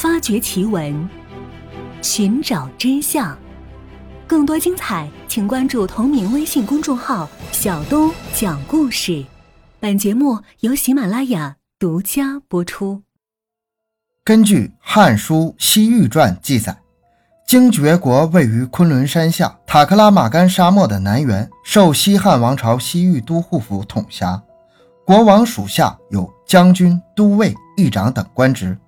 发掘奇闻，寻找真相。更多精彩，请关注同名微信公众号“小东讲故事”。本节目由喜马拉雅独家播出。根据《汉书·西域传》记载，精绝国位于昆仑山下塔克拉玛干沙漠的南缘，受西汉王朝西域都护府统辖。国王属下有将军、都尉、议长等官职，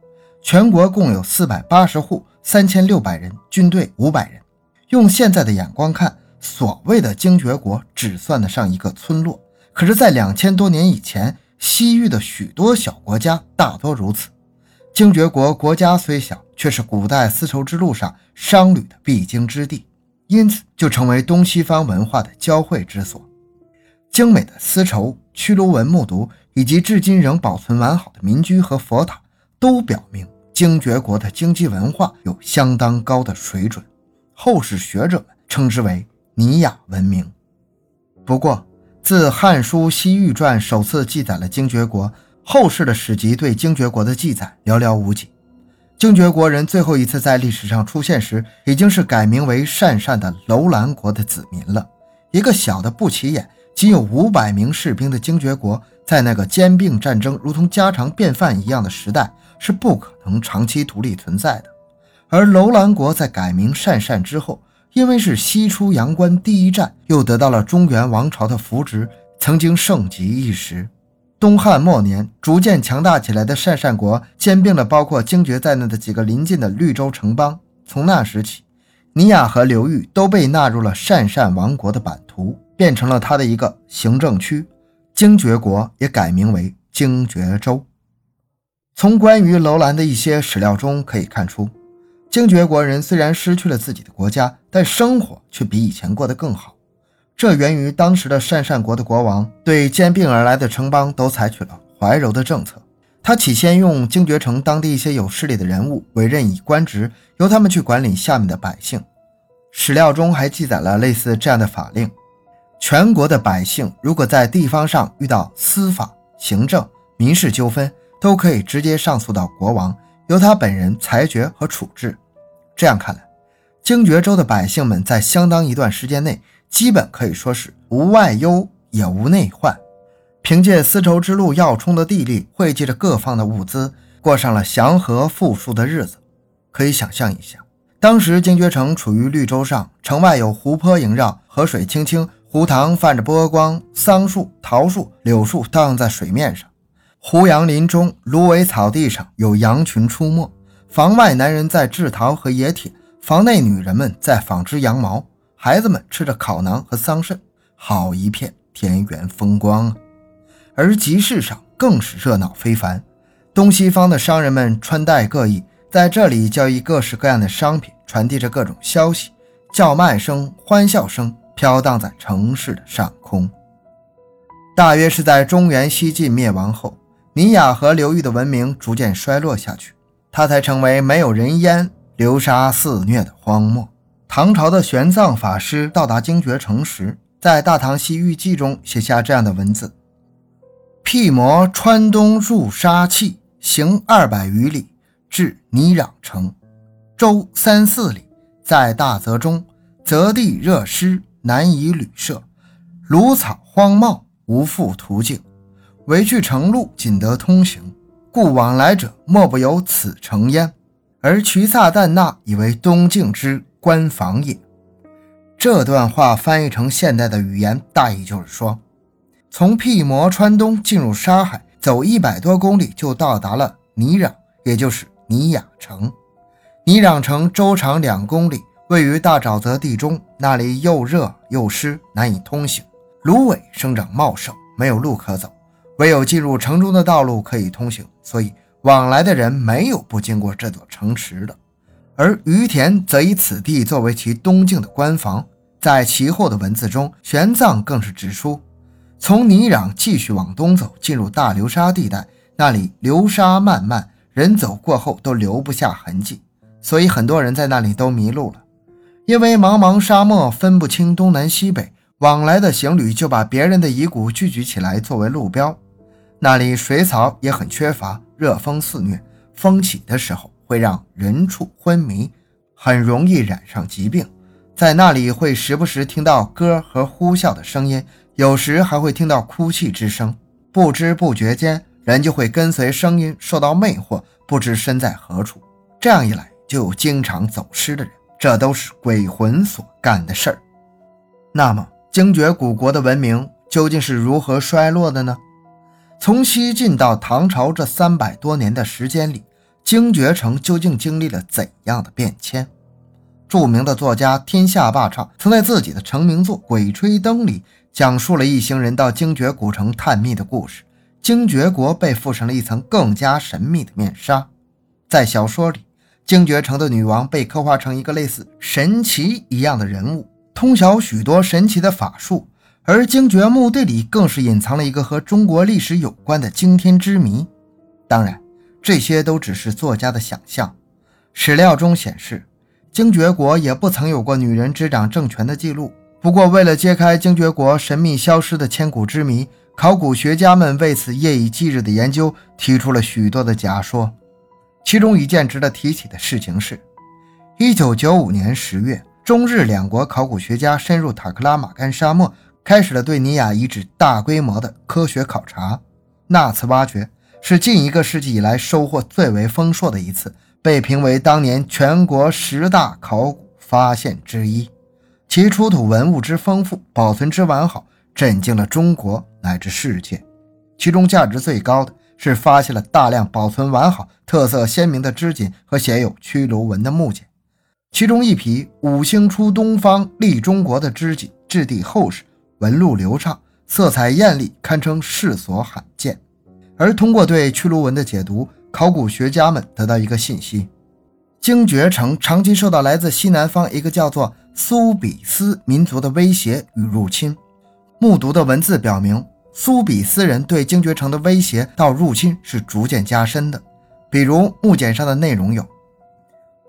全国共有四百八十户，三千六百人，军队五百人。用现在的眼光看，所谓的精绝国只算得上一个村落。可是，在两千多年以前，西域的许多小国家大多如此。精绝国国家虽小，却是古代丝绸之路上商旅的必经之地，因此就成为东西方文化的交汇之所。精美的丝绸、曲卢文木牍，以及至今仍保存完好的民居和佛塔，都表明精绝国的经济文化有相当高的水准。后世学者们称之为尼雅文明。不过，自《汉书·西域传》首次记载了精绝国，后世的史籍对精绝国的记载寥寥无几。精绝国人最后一次在历史上出现时，已经是改名为鄯善的楼兰国的子民了。一个小的不起眼。仅有五百名士兵的精绝国，在那个兼并战争如同家常便饭一样的时代，是不可能长期独立存在的。而楼兰国在改名鄯善之后，因为是西出阳关第一站，又得到了中原王朝的扶植，曾经盛极一时。东汉末年，逐渐强大起来的鄯善国兼并了包括精绝在内的几个邻近的绿洲城邦。从那时起，尼雅和流域都被纳入了鄯善王国的版图。变成了他的一个行政区，精绝国也改名为精绝州。从关于楼兰的一些史料中可以看出，精绝国人虽然失去了自己的国家，但生活却比以前过得更好。这源于当时的鄯善国的国王对兼并而来的城邦都采取了怀柔的政策。他起先用精绝城当地一些有势力的人物委任以官职，由他们去管理下面的百姓。史料中还记载了类似这样的法令。全国的百姓如果在地方上遇到司法、行政、民事纠纷，都可以直接上诉到国王，由他本人裁决和处置。这样看来，精绝州的百姓们在相当一段时间内，基本可以说是无外忧也无内患，凭借丝绸之路要冲的地利，汇集着各方的物资，过上了祥和富庶的日子。可以想象一下，当时精绝城处于绿洲上，城外有湖泊萦绕，河水清清。湖塘泛着波光，桑树、桃树、柳树荡在水面上。胡杨林中，芦苇草地上有羊群出没。房外男人在制桃和冶铁，房内女人们在纺织羊毛。孩子们吃着烤馕和桑葚，好一片田园风光啊！而集市上更是热闹非凡，东西方的商人们穿戴各异，在这里交易各式各样的商品，传递着各种消息，叫卖声、欢笑声。飘荡在城市的上空。大约是在中原西晋灭亡后，尼雅河流域的文明逐渐衰落下去，它才成为没有人烟、流沙肆虐的荒漠。唐朝的玄奘法师到达精绝城时，在《大唐西域记》中写下这样的文字：“辟魔川东入沙碛，行二百余里，至尼壤城，周三四里，在大泽中，泽地热湿。”难以旅舍，芦草荒茂，无复途径。唯去城路，仅得通行，故往来者莫不有此城焉。而瞿萨旦那以为东境之官房也。这段话翻译成现代的语言，大意就是说，从辟摩川东进入沙海，走一百多公里就到达了尼壤，也就是尼雅城。尼壤城周长两公里。位于大沼泽地中，那里又热又湿，难以通行。芦苇生长茂盛，没有路可走，唯有进入城中的道路可以通行。所以往来的人没有不经过这座城池的。而于田则以此地作为其东境的官房。在其后的文字中，玄奘更是指出，从泥壤继续往东走，进入大流沙地带，那里流沙漫漫，人走过后都留不下痕迹，所以很多人在那里都迷路了。因为茫茫沙漠分不清东南西北，往来的行旅就把别人的遗骨聚集起来作为路标。那里水草也很缺乏，热风肆虐，风起的时候会让人畜昏迷，很容易染上疾病。在那里会时不时听到歌和呼啸的声音，有时还会听到哭泣之声。不知不觉间，人就会跟随声音受到魅惑，不知身在何处。这样一来，就有经常走失的人，这都是鬼魂所干的事儿。那么，精绝古国的文明究竟是如何衰落的呢？从西晋到唐朝这三百多年的时间里，精绝城究竟经历了怎样的变迁？著名的作家天下霸唱曾在自己的成名作《鬼吹灯》里讲述了一行人到精绝古城探秘的故事。精绝国被附上了一层更加神秘的面纱。在小说里，精绝城的女王被刻画成一个类似神奇一样的人物，通晓许多神奇的法术。而精绝墓地里更是隐藏了一个和中国历史有关的惊天之谜。当然，这些都只是作家的想象。史料中显示。精绝国也不曾有过女人执掌政权的记录。不过，为了揭开精绝国神秘消失的千古之谜，考古学家们为此夜以继日的研究，提出了许多的假说。其中一件值得提起的事情是，1995年10月，中日两国考古学家深入塔克拉玛干沙漠，开始了对尼亚遗址大规模的科学考察。那次挖掘是近一个世纪以来收获最为丰硕的一次。被评为当年全国十大考古发现之一，其出土文物之丰富，保存之完好，震惊了中国乃至世界。其中价值最高的是发现了大量保存完好、特色鲜明的织锦和写有驱卢纹的木简，其中一匹“五星出东方，立中国”的织锦质地厚实，纹路流畅，色彩艳丽，堪称世所罕见。而通过对驱卢纹的解读，考古学家们得到一个信息：精绝城长期受到来自西南方一个叫做苏比斯民族的威胁与入侵。目读的文字表明，苏比斯人对精绝城的威胁到入侵是逐渐加深的。比如木简上的内容有：“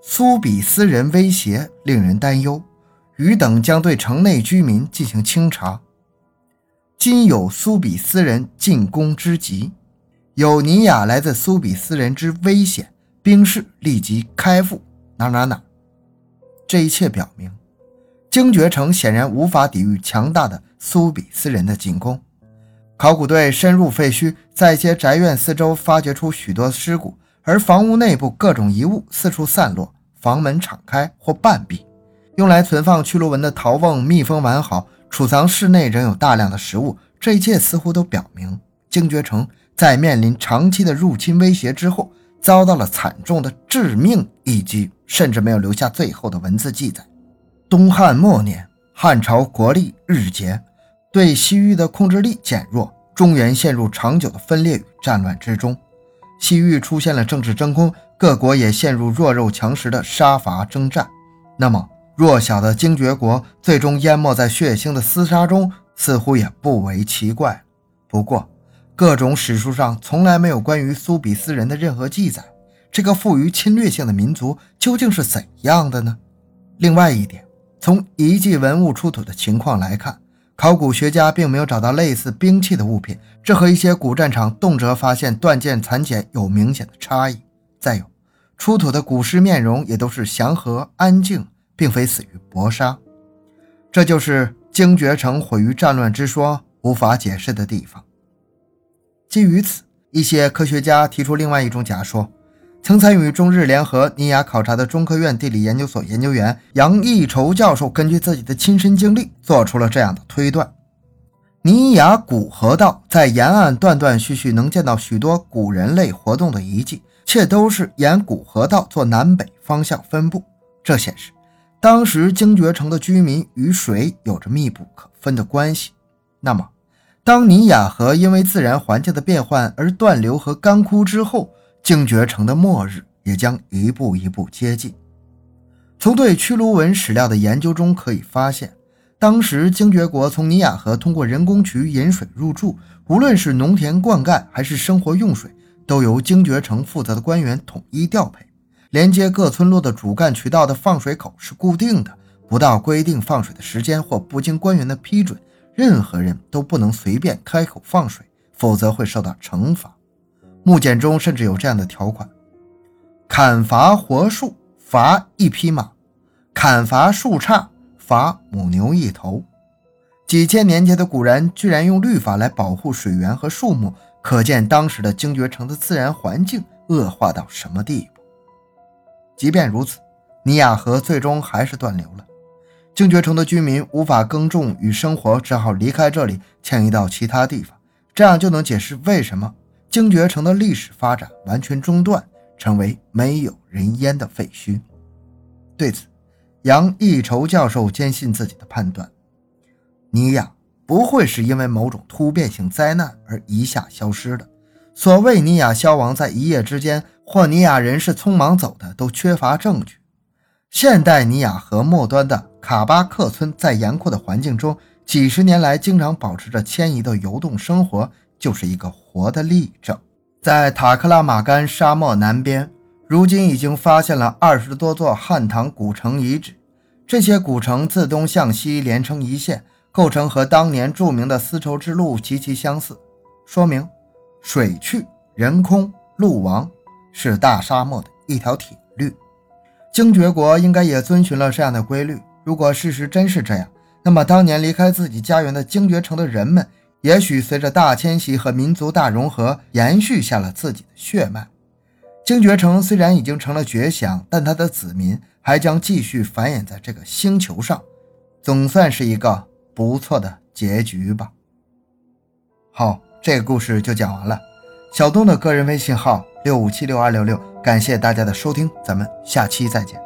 苏比斯人威胁令人担忧，余等将对城内居民进行清查。今有苏比斯人进攻之急。”有尼亚来自苏比斯人之危险，兵士立即开赴哪哪哪。这一切表明，精绝城显然无法抵御强大的苏比斯人的进攻。考古队深入废墟，在一些宅院四周发掘出许多尸骨，而房屋内部各种遗物四处散落，房门敞开或半闭。用来存放屈卢文的陶瓮密封完好，储藏室内仍有大量的食物。这一切似乎都表明精绝城。在面临长期的入侵威胁之后，遭到了惨重的致命一击，甚至没有留下最后的文字记载。东汉末年，汉朝国力日竭，对西域的控制力减弱，中原陷入长久的分裂与战乱之中。西域出现了政治真空，各国也陷入弱肉强食的杀伐征战。那么，弱小的精绝国最终淹没在血腥的厮杀中，似乎也不为奇怪。不过，各种史书上从来没有关于苏比斯人的任何记载，这个富于侵略性的民族究竟是怎样的呢？另外一点，从遗迹文物出土的情况来看，考古学家并没有找到类似兵器的物品，这和一些古战场动辄发现断剑残简有明显的差异。再有，出土的古尸面容也都是祥和安静，并非死于搏杀，这就是精绝城毁于战乱之说无法解释的地方。基于此，一些科学家提出另外一种假说。曾参与中日联合尼亚考察的中科院地理研究所研究员杨义筹教授，根据自己的亲身经历，做出了这样的推断：尼亚古河道在沿岸断断续续能见到许多古人类活动的遗迹，且都是沿古河道做南北方向分布。这显示，当时精绝城的居民与水有着密不可分的关系。那么，当尼亚河因为自然环境的变换而断流和干枯之后，精绝城的末日也将一步一步接近。从对屈卢文史料的研究中可以发现，当时精绝国从尼亚河通过人工渠引水入住，无论是农田灌溉还是生活用水，都由精绝城负责的官员统一调配。连接各村落的主干渠道的放水口是固定的，不到规定放水的时间或不经官员的批准。任何人都不能随便开口放水，否则会受到惩罚。木简中甚至有这样的条款：砍伐活树罚一匹马，砍伐树杈罚母牛一头。几千年前的古人居然用律法来保护水源和树木，可见当时的精绝城的自然环境恶化到什么地步。即便如此，尼亚河最终还是断流了，精绝城的居民无法耕种与生活，只好离开这里，迁移到其他地方。这样就能解释为什么精绝城的历史发展完全中断，成为没有人烟的废墟。对此，杨一筹教授坚信自己的判断：尼亚不会是因为某种突变性灾难而一下消失的。所谓尼亚消亡在一夜之间，或尼亚人是匆忙走的，都缺乏证据。现代尼亚河末端的卡巴克村，在严酷的环境中。几十年来，经常保持着迁移的游动生活，就是一个活的例证。在塔克拉玛干沙漠南边，如今已经发现了二十多座汉唐古城遗址。这些古城自东向西连成一线，构成和当年著名的丝绸之路极其相似，说明水去人空路亡是大沙漠的一条铁律。精绝国应该也遵循了这样的规律。如果事实真是这样，那么，当年离开自己家园的精绝城的人们，也许随着大迁徙和民族大融合，延续下了自己的血脉。精绝城虽然已经成了绝响，但它的子民还将继续繁衍在这个星球上，总算是一个不错的结局吧。好，这个故事就讲完了。小东的个人微信号六五七六二六六，感谢大家的收听，咱们下期再见。